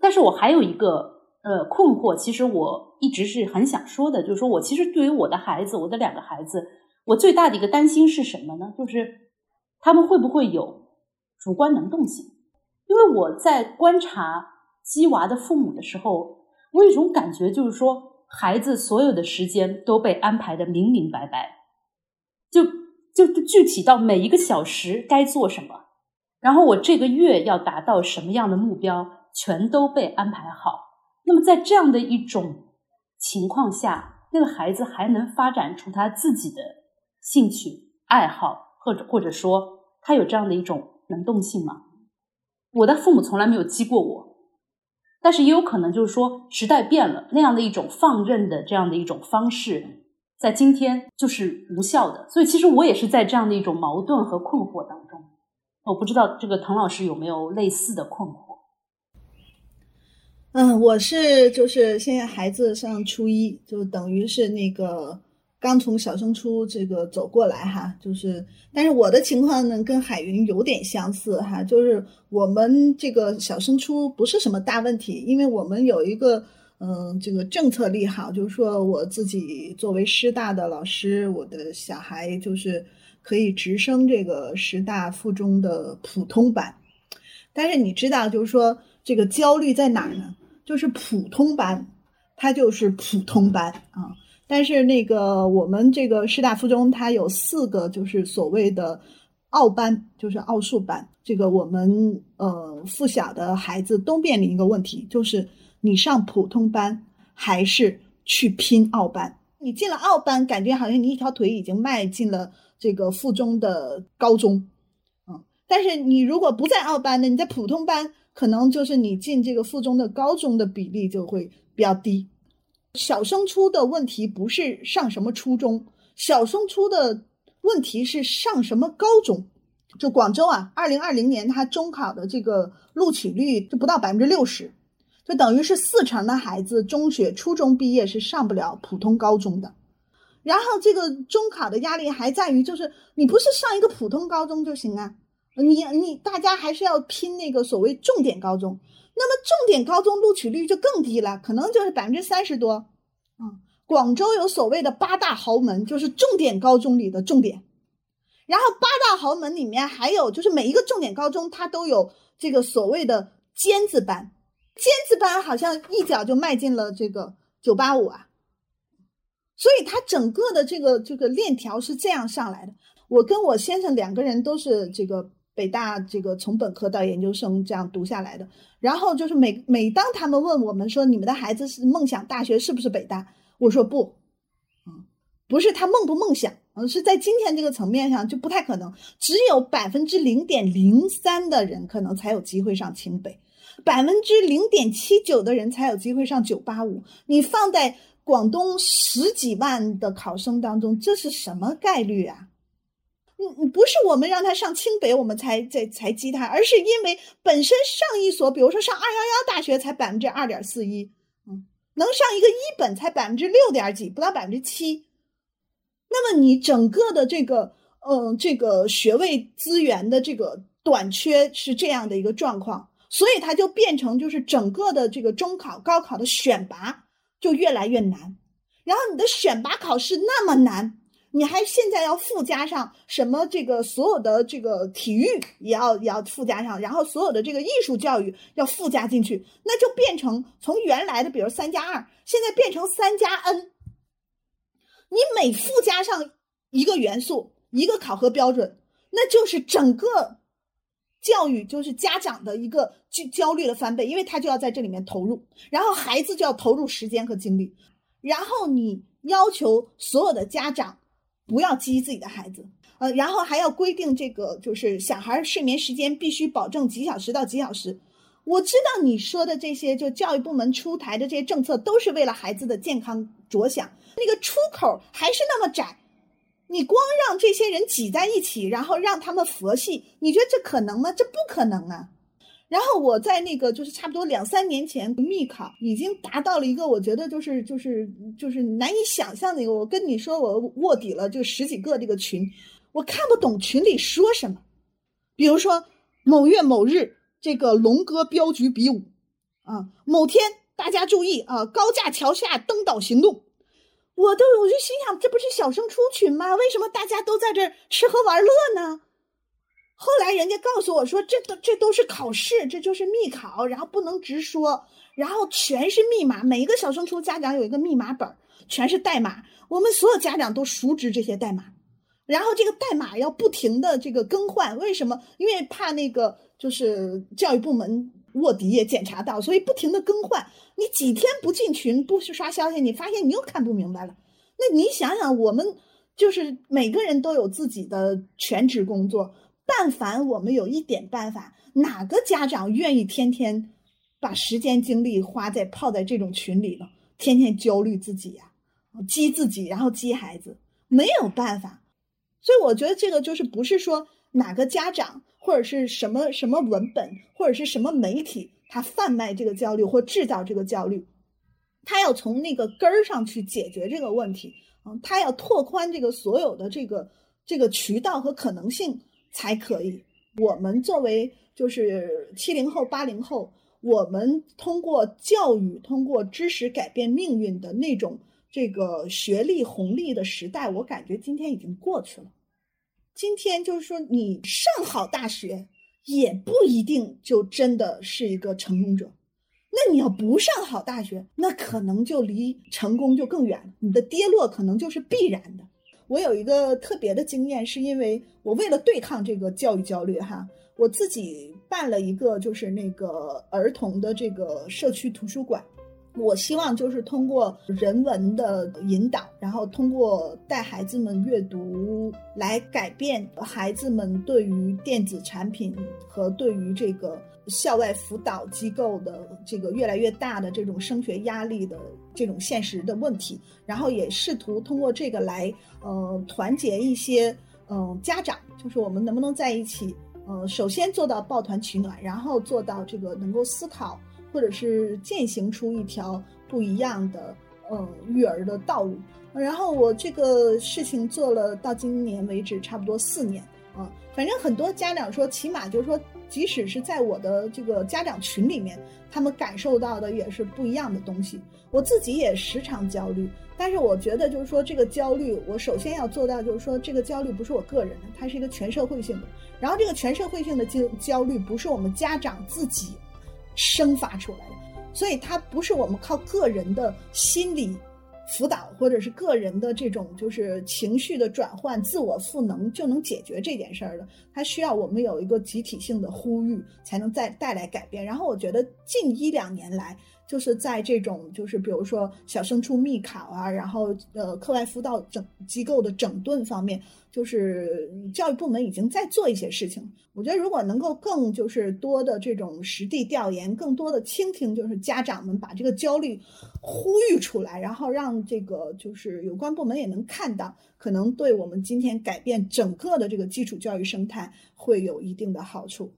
但是我还有一个呃困惑，其实我一直是很想说的，就是说我其实对于我的孩子，我的两个孩子，我最大的一个担心是什么呢？就是他们会不会有主观能动性？因为我在观察鸡娃的父母的时候，我有一种感觉，就是说孩子所有的时间都被安排的明明白白，就。就具体到每一个小时该做什么，然后我这个月要达到什么样的目标，全都被安排好。那么在这样的一种情况下，那个孩子还能发展出他自己的兴趣爱好，或者或者说他有这样的一种能动性吗？我的父母从来没有激过我，但是也有可能就是说时代变了，那样的一种放任的这样的一种方式。在今天就是无效的，所以其实我也是在这样的一种矛盾和困惑当中。我不知道这个滕老师有没有类似的困惑？嗯，我是就是现在孩子上初一，就等于是那个刚从小升初这个走过来哈，就是但是我的情况呢跟海云有点相似哈，就是我们这个小升初不是什么大问题，因为我们有一个。嗯，这个政策利好，就是说我自己作为师大的老师，我的小孩就是可以直升这个师大附中的普通班。但是你知道，就是说这个焦虑在哪儿呢？就是普通班，它就是普通班啊。但是那个我们这个师大附中，它有四个就是所谓的奥班，就是奥数班。这个我们呃附小的孩子都面临一个问题，就是。你上普通班还是去拼奥班？你进了奥班，感觉好像你一条腿已经迈进了这个附中的高中，嗯。但是你如果不在奥班呢？你在普通班，可能就是你进这个附中的高中的比例就会比较低。小升初的问题不是上什么初中，小升初的问题是上什么高中。就广州啊，二零二零年它中考的这个录取率就不到百分之六十。就等于是四成的孩子中学、初中毕业是上不了普通高中的，然后这个中考的压力还在于，就是你不是上一个普通高中就行啊，你你大家还是要拼那个所谓重点高中，那么重点高中录取率就更低了，可能就是百分之三十多。嗯，广州有所谓的八大豪门，就是重点高中里的重点，然后八大豪门里面还有就是每一个重点高中它都有这个所谓的尖子班。尖子班好像一脚就迈进了这个九八五啊，所以他整个的这个这个链条是这样上来的。我跟我先生两个人都是这个北大这个从本科到研究生这样读下来的。然后就是每每当他们问我们说你们的孩子是梦想大学是不是北大，我说不，不是他梦不梦想，嗯，是在今天这个层面上就不太可能，只有百分之零点零三的人可能才有机会上清北。百分之零点七九的人才有机会上九八五，你放在广东十几万的考生当中，这是什么概率啊？嗯，不是我们让他上清北，我们才在才激他，而是因为本身上一所，比如说上二幺幺大学才百分之二点四一，嗯，能上一个一本才百分之六点几，不到百分之七。那么你整个的这个，嗯，这个学位资源的这个短缺是这样的一个状况。所以它就变成就是整个的这个中考、高考的选拔就越来越难，然后你的选拔考试那么难，你还现在要附加上什么这个所有的这个体育也要也要附加上，然后所有的这个艺术教育要附加进去，那就变成从原来的比如三加二，现在变成三加 N。你每附加上一个元素、一个考核标准，那就是整个。教育就是家长的一个焦焦虑的翻倍，因为他就要在这里面投入，然后孩子就要投入时间和精力，然后你要求所有的家长不要激自己的孩子，呃，然后还要规定这个就是小孩睡眠时间必须保证几小时到几小时。我知道你说的这些，就教育部门出台的这些政策，都是为了孩子的健康着想。那个出口还是那么窄，你光让这些人挤在一起，然后让他们佛系，你觉得这可能吗？这不可能啊！然后我在那个就是差不多两三年前，密考已经达到了一个我觉得就是就是就是难以想象的一个。我跟你说，我卧底了就十几个这个群，我看不懂群里说什么。比如说某月某日。这个龙哥镖局比武，啊，某天大家注意啊，高架桥下登岛行动，我都我就心想，这不是小升初群吗？为什么大家都在这吃喝玩乐呢？后来人家告诉我说，这都这都是考试，这就是密考，然后不能直说，然后全是密码，每一个小升初家长有一个密码本，全是代码，我们所有家长都熟知这些代码，然后这个代码要不停的这个更换，为什么？因为怕那个。就是教育部门卧底也检查到，所以不停的更换。你几天不进群不去刷消息，你发现你又看不明白了。那你想想，我们就是每个人都有自己的全职工作，但凡我们有一点办法，哪个家长愿意天天把时间精力花在泡在这种群里了，天天焦虑自己呀，激自己，然后激孩子，没有办法。所以我觉得这个就是不是说哪个家长。或者是什么什么文本，或者是什么媒体，他贩卖这个焦虑或制造这个焦虑，他要从那个根儿上去解决这个问题，嗯，他要拓宽这个所有的这个这个渠道和可能性才可以。我们作为就是七零后、八零后，我们通过教育、通过知识改变命运的那种这个学历红利的时代，我感觉今天已经过去了。今天就是说，你上好大学也不一定就真的是一个成功者。那你要不上好大学，那可能就离成功就更远。你的跌落可能就是必然的。我有一个特别的经验，是因为我为了对抗这个教育焦虑，哈，我自己办了一个就是那个儿童的这个社区图书馆。我希望就是通过人文的引导，然后通过带孩子们阅读来改变孩子们对于电子产品和对于这个校外辅导机构的这个越来越大的这种升学压力的这种现实的问题，然后也试图通过这个来呃团结一些嗯家长，就是我们能不能在一起，呃，首先做到抱团取暖，然后做到这个能够思考。或者是践行出一条不一样的嗯育儿的道路，然后我这个事情做了到今年为止差不多四年啊，反正很多家长说，起码就是说，即使是在我的这个家长群里面，他们感受到的也是不一样的东西。我自己也时常焦虑，但是我觉得就是说，这个焦虑，我首先要做到就是说，这个焦虑不是我个人的，它是一个全社会性的。然后这个全社会性的焦焦虑，不是我们家长自己。生发出来的，所以它不是我们靠个人的心理辅导或者是个人的这种就是情绪的转换、自我赋能就能解决这件事儿的。它需要我们有一个集体性的呼吁，才能再带来改变。然后我觉得近一两年来。就是在这种，就是比如说小升初密考啊，然后呃课外辅导整机构的整顿方面，就是教育部门已经在做一些事情。我觉得如果能够更就是多的这种实地调研，更多的倾听，就是家长们把这个焦虑呼吁出来，然后让这个就是有关部门也能看到，可能对我们今天改变整个的这个基础教育生态会有一定的好处。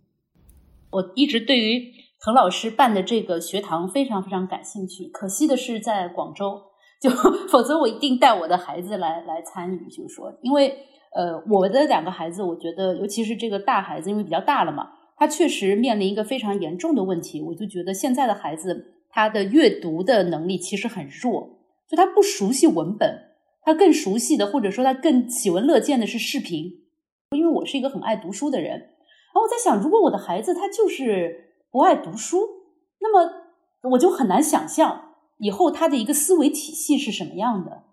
我一直对于。滕老师办的这个学堂非常非常感兴趣，可惜的是在广州，就 否则我一定带我的孩子来来参与。就是说，因为呃，我的两个孩子，我觉得尤其是这个大孩子，因为比较大了嘛，他确实面临一个非常严重的问题。我就觉得现在的孩子他的阅读的能力其实很弱，就他不熟悉文本，他更熟悉的或者说他更喜闻乐见的是视频。因为我是一个很爱读书的人，然后我在想，如果我的孩子他就是。不爱读书，那么我就很难想象以后他的一个思维体系是什么样的，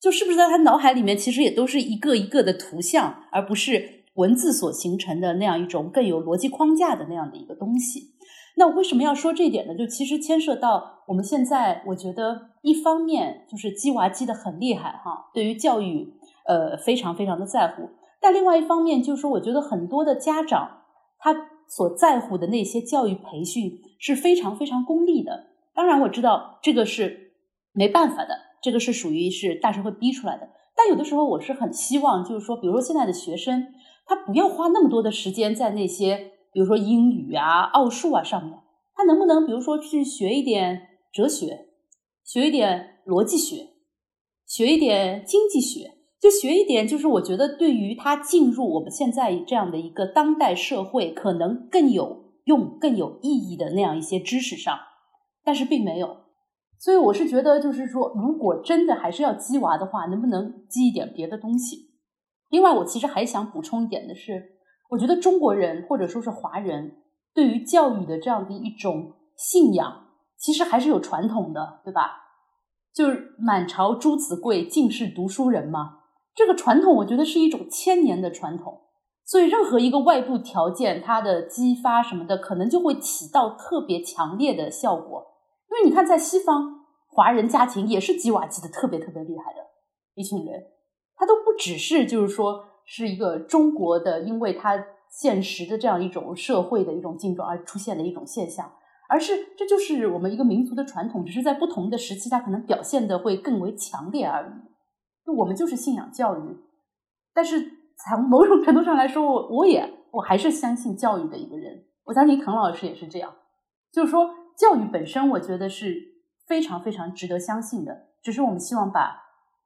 就是不是在他脑海里面其实也都是一个一个的图像，而不是文字所形成的那样一种更有逻辑框架的那样的一个东西。那我为什么要说这一点呢？就其实牵涉到我们现在，我觉得一方面就是鸡娃鸡的很厉害哈，对于教育呃非常非常的在乎，但另外一方面就是说，我觉得很多的家长他。所在乎的那些教育培训是非常非常功利的。当然，我知道这个是没办法的，这个是属于是大社会逼出来的。但有的时候，我是很希望，就是说，比如说现在的学生，他不要花那么多的时间在那些，比如说英语啊、奥数啊上面，他能不能，比如说去学一点哲学，学一点逻辑学，学一点经济学。就学一点，就是我觉得对于他进入我们现在这样的一个当代社会，可能更有用、更有意义的那样一些知识上，但是并没有。所以我是觉得，就是说，如果真的还是要激娃的话，能不能激一点别的东西？另外，我其实还想补充一点的是，我觉得中国人或者说是华人对于教育的这样的一种信仰，其实还是有传统的，对吧？就是满朝朱子贵，尽是读书人嘛。这个传统，我觉得是一种千年的传统，所以任何一个外部条件，它的激发什么的，可能就会起到特别强烈的效果。因为你看，在西方，华人家庭也是鸡娃鸡的特别特别厉害的一群人，他都不只是就是说是一个中国的，因为他现实的这样一种社会的一种境状而出现的一种现象，而是这就是我们一个民族的传统，只是在不同的时期，它可能表现的会更为强烈而已。我们就是信仰教育，但是从某种程度上来说，我我也我还是相信教育的一个人。我相信滕老师也是这样，就是说教育本身，我觉得是非常非常值得相信的。只是我们希望把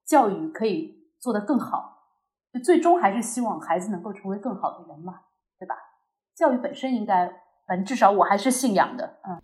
教育可以做得更好，最终还是希望孩子能够成为更好的人嘛，对吧？教育本身应该，嗯，至少我还是信仰的，嗯，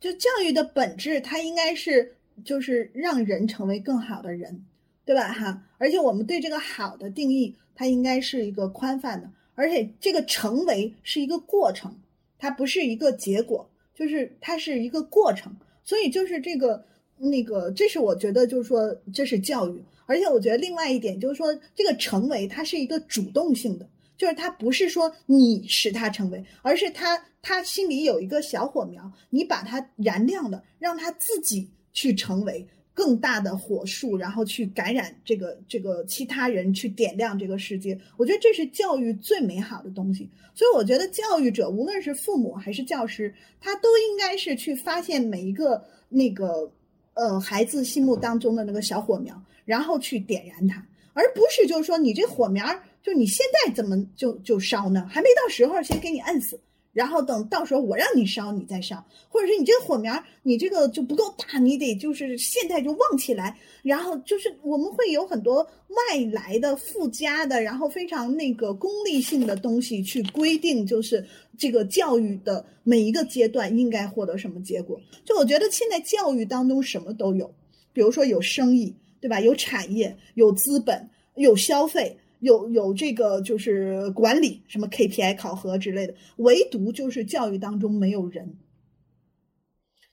就教育的本质，它应该是就是让人成为更好的人。对吧？哈，而且我们对这个好的定义，它应该是一个宽泛的，而且这个成为是一个过程，它不是一个结果，就是它是一个过程。所以就是这个那个，这是我觉得就是说这是教育，而且我觉得另外一点就是说这个成为它是一个主动性的，就是它不是说你使它成为，而是他他心里有一个小火苗，你把它燃亮了，让他自己去成为。更大的火树，然后去感染这个这个其他人，去点亮这个世界。我觉得这是教育最美好的东西。所以我觉得教育者，无论是父母还是教师，他都应该是去发现每一个那个呃孩子心目当中的那个小火苗，然后去点燃它，而不是就是说你这火苗就你现在怎么就就烧呢？还没到时候，先给你摁死。然后等到时候我让你烧，你再烧，或者是你这个火苗你这个就不够大，你得就是现在就旺起来。然后就是我们会有很多外来的附加的，然后非常那个功利性的东西去规定，就是这个教育的每一个阶段应该获得什么结果。就我觉得现在教育当中什么都有，比如说有生意，对吧？有产业，有资本，有消费。有有这个就是管理什么 KPI 考核之类的，唯独就是教育当中没有人。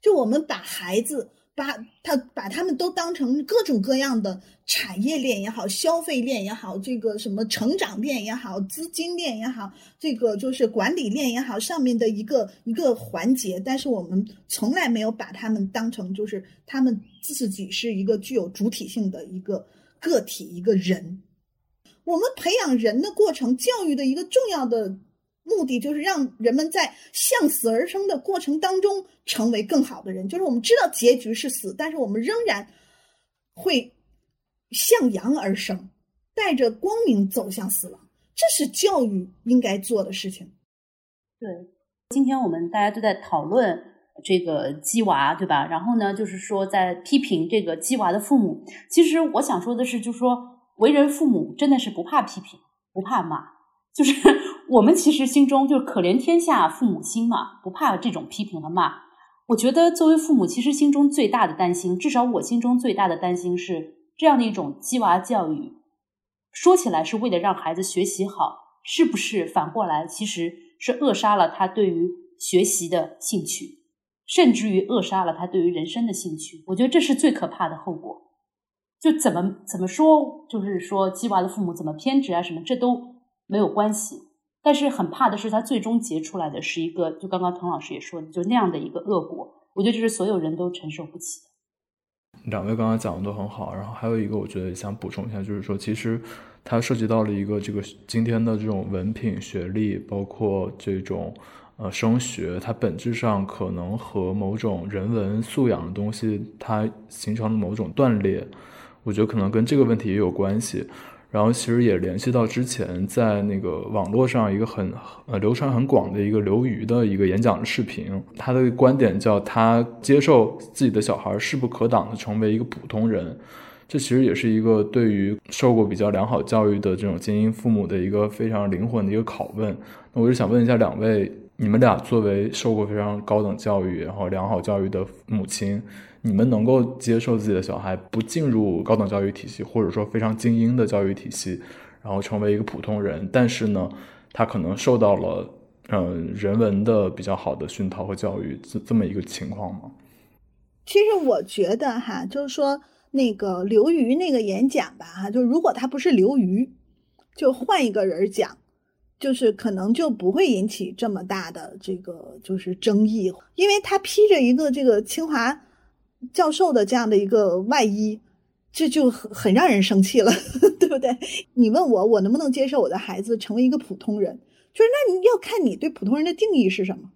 就我们把孩子把他把他们都当成各种各样的产业链也好，消费链也好，这个什么成长链也好，资金链也好，这个就是管理链也好，上面的一个一个环节，但是我们从来没有把他们当成就是他们自己是一个具有主体性的一个个体一个人。我们培养人的过程，教育的一个重要的目的，就是让人们在向死而生的过程当中成为更好的人。就是我们知道结局是死，但是我们仍然会向阳而生，带着光明走向死亡。这是教育应该做的事情。对，今天我们大家都在讨论这个鸡娃，对吧？然后呢，就是说在批评这个鸡娃的父母。其实我想说的是，就是说。为人父母真的是不怕批评，不怕骂，就是 我们其实心中就是可怜天下父母心嘛，不怕这种批评和骂。我觉得作为父母，其实心中最大的担心，至少我心中最大的担心是这样的一种鸡娃教育。说起来是为了让孩子学习好，是不是反过来其实是扼杀了他对于学习的兴趣，甚至于扼杀了他对于人生的兴趣？我觉得这是最可怕的后果。就怎么怎么说，就是说鸡娃的父母怎么偏执啊什么，这都没有关系。但是很怕的是，他最终结出来的是一个，就刚刚滕老师也说的，就那样的一个恶果。我觉得这是所有人都承受不起的。两位刚刚讲的都很好，然后还有一个我觉得想补充一下，就是说其实它涉及到了一个这个今天的这种文凭、学历，包括这种呃升学，它本质上可能和某种人文素养的东西它形成了某种断裂，我觉得可能跟这个问题也有关系。然后其实也联系到之前在那个网络上一个很呃流传很广的一个刘瑜的一个演讲的视频，他的观点叫他接受自己的小孩势不可挡的成为一个普通人。这其实也是一个对于受过比较良好教育的这种精英父母的一个非常灵魂的一个拷问。那我就想问一下两位，你们俩作为受过非常高等教育然后良好教育的母亲，你们能够接受自己的小孩不进入高等教育体系，或者说非常精英的教育体系，然后成为一个普通人，但是呢，他可能受到了嗯人文的比较好的熏陶和教育，这这么一个情况吗？其实我觉得哈，就是说。那个刘瑜那个演讲吧，哈，就如果他不是刘瑜，就换一个人讲，就是可能就不会引起这么大的这个就是争议，因为他披着一个这个清华教授的这样的一个外衣，这就很很让人生气了，对不对？你问我，我能不能接受我的孩子成为一个普通人？就是那你要看你对普通人的定义是什么。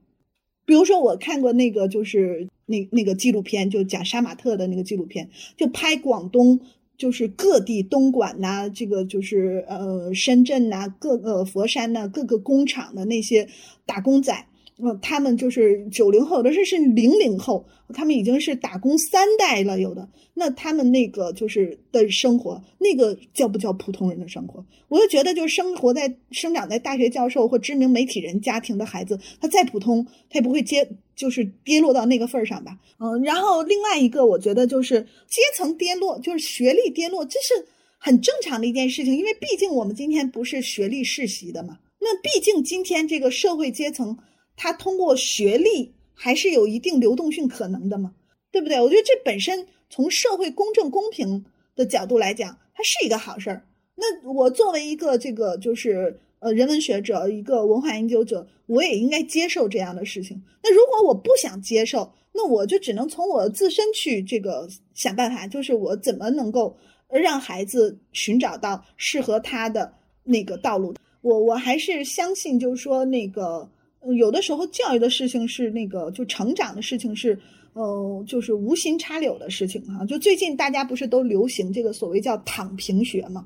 比如说，我看过那个，就是那那个纪录片，就讲杀马特的那个纪录片，就拍广东，就是各地东莞呐，这个就是呃深圳呐，各个佛山呐，各个工厂的那些打工仔。呃，他们就是九零后，有的是是零零后，他们已经是打工三代了，有的。那他们那个就是的生活，那个叫不叫普通人的生活？我就觉得，就是生活在生长在大学教授或知名媒体人家庭的孩子，他再普通，他也不会接，就是跌落到那个份儿上吧。嗯，然后另外一个，我觉得就是阶层跌落，就是学历跌落，这是很正常的一件事情，因为毕竟我们今天不是学历世袭的嘛。那毕竟今天这个社会阶层。他通过学历还是有一定流动性可能的嘛，对不对？我觉得这本身从社会公正公平的角度来讲，它是一个好事儿。那我作为一个这个就是呃人文学者，一个文化研究者，我也应该接受这样的事情。那如果我不想接受，那我就只能从我自身去这个想办法，就是我怎么能够让孩子寻找到适合他的那个道路。我我还是相信，就是说那个。嗯有的时候教育的事情是那个，就成长的事情是，呃，就是无心插柳的事情哈。就最近大家不是都流行这个所谓叫躺平学吗？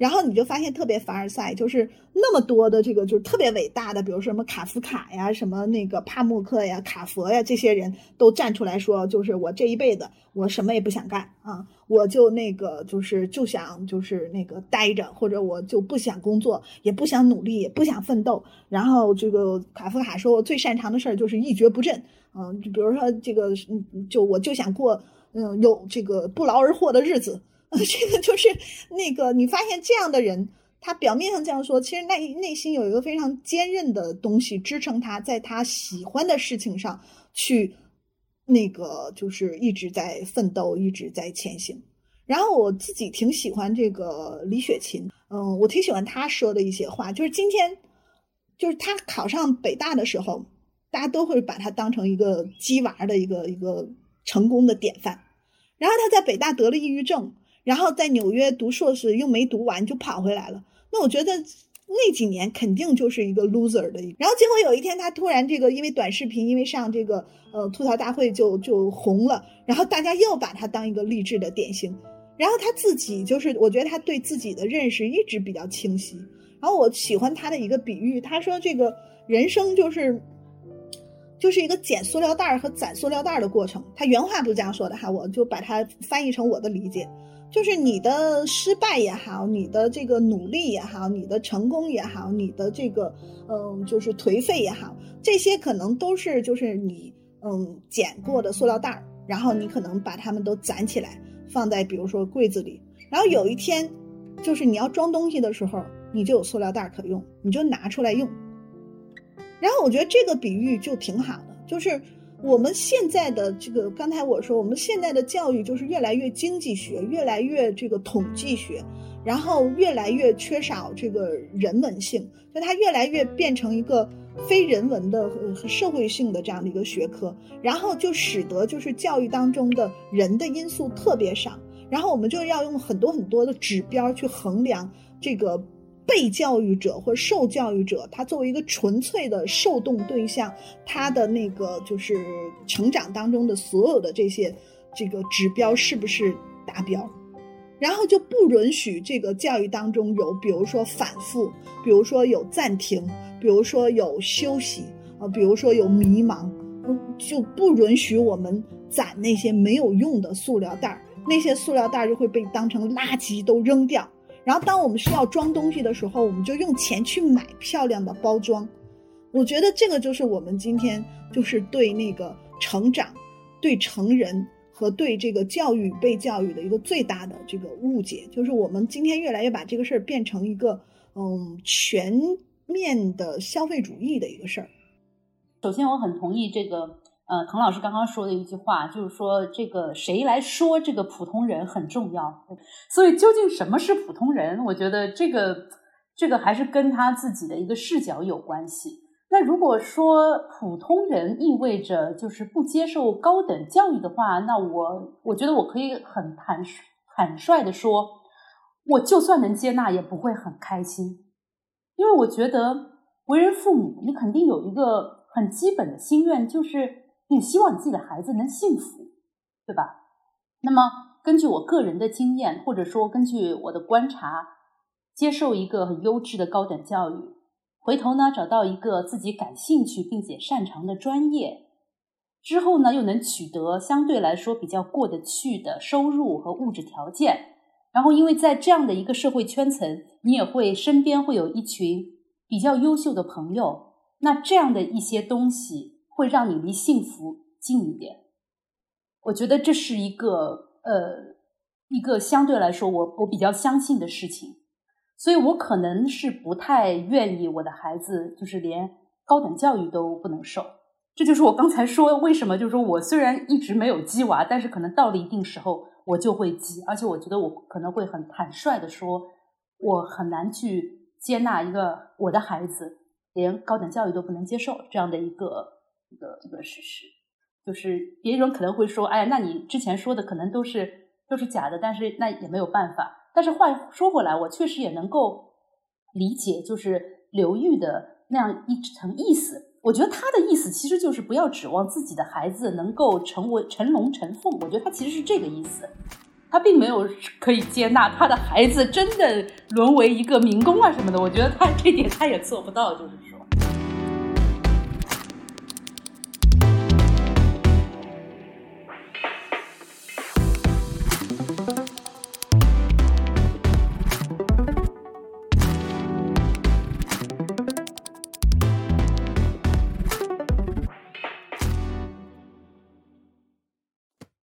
然后你就发现特别凡尔赛，就是那么多的这个就是特别伟大的，比如说什么卡夫卡呀，什么那个帕慕克呀、卡佛呀，这些人都站出来说，就是我这一辈子我什么也不想干啊，我就那个就是就想就是那个待着，或者我就不想工作，也不想努力，也不想奋斗。然后这个卡夫卡说，我最擅长的事儿就是一蹶不振，嗯，就比如说这个，就我就想过，嗯，有这个不劳而获的日子。这个就是那个，你发现这样的人，他表面上这样说，其实内内心有一个非常坚韧的东西支撑他，在他喜欢的事情上去，那个就是一直在奋斗，一直在前行。然后我自己挺喜欢这个李雪琴，嗯，我挺喜欢她说的一些话，就是今天，就是她考上北大的时候，大家都会把她当成一个鸡娃的一个一个成功的典范。然后她在北大得了抑郁症。然后在纽约读硕士又没读完就跑回来了，那我觉得那几年肯定就是一个 loser 的。然后结果有一天他突然这个因为短视频，因为上这个呃吐槽大会就就红了，然后大家又把他当一个励志的典型。然后他自己就是我觉得他对自己的认识一直比较清晰。然后我喜欢他的一个比喻，他说这个人生就是就是一个捡塑料袋和攒塑料袋的过程。他原话不是这样说的哈，我就把它翻译成我的理解。就是你的失败也好，你的这个努力也好，你的成功也好，你的这个嗯，就是颓废也好，这些可能都是就是你嗯捡过的塑料袋儿，然后你可能把它们都攒起来，放在比如说柜子里，然后有一天，就是你要装东西的时候，你就有塑料袋可用，你就拿出来用。然后我觉得这个比喻就挺好的，就是。我们现在的这个，刚才我说，我们现在的教育就是越来越经济学，越来越这个统计学，然后越来越缺少这个人文性，就它越来越变成一个非人文的和社会性的这样的一个学科，然后就使得就是教育当中的人的因素特别少，然后我们就要用很多很多的指标去衡量这个被教育者或受教育者，他作为一个纯粹的受动对象，他的那个就是成长当中的所有的这些这个指标是不是达标？然后就不允许这个教育当中有，比如说反复，比如说有暂停，比如说有休息，啊，比如说有迷茫，就不允许我们攒那些没有用的塑料袋儿，那些塑料袋儿就会被当成垃圾都扔掉。然后当我们需要装东西的时候，我们就用钱去买漂亮的包装。我觉得这个就是我们今天就是对那个成长，对成人。和对这个教育被教育的一个最大的这个误解，就是我们今天越来越把这个事儿变成一个嗯全面的消费主义的一个事儿。首先，我很同意这个呃滕老师刚刚说的一句话，就是说这个谁来说这个普通人很重要。所以，究竟什么是普通人？我觉得这个这个还是跟他自己的一个视角有关系。那如果说普通人意味着就是不接受高等教育的话，那我我觉得我可以很坦坦率的说，我就算能接纳，也不会很开心，因为我觉得为人父母，你肯定有一个很基本的心愿，就是你希望你自己的孩子能幸福，对吧？那么根据我个人的经验，或者说根据我的观察，接受一个很优质的高等教育。回头呢，找到一个自己感兴趣并且擅长的专业，之后呢，又能取得相对来说比较过得去的收入和物质条件。然后，因为在这样的一个社会圈层，你也会身边会有一群比较优秀的朋友。那这样的一些东西会让你离幸福近一点。我觉得这是一个呃，一个相对来说我我比较相信的事情。所以我可能是不太愿意我的孩子就是连高等教育都不能受，这就是我刚才说为什么，就是说我虽然一直没有鸡娃，但是可能到了一定时候我就会鸡，而且我觉得我可能会很坦率的说，我很难去接纳一个我的孩子连高等教育都不能接受这样的一个一个一个事实，就是别人可能会说，哎，那你之前说的可能都是都是假的，但是那也没有办法。但是话说回来，我确实也能够理解，就是刘玉的那样一层意思。我觉得他的意思其实就是不要指望自己的孩子能够成为成龙成凤。我觉得他其实是这个意思，他并没有可以接纳他的孩子真的沦为一个民工啊什么的。我觉得他 这点他也做不到，就是说。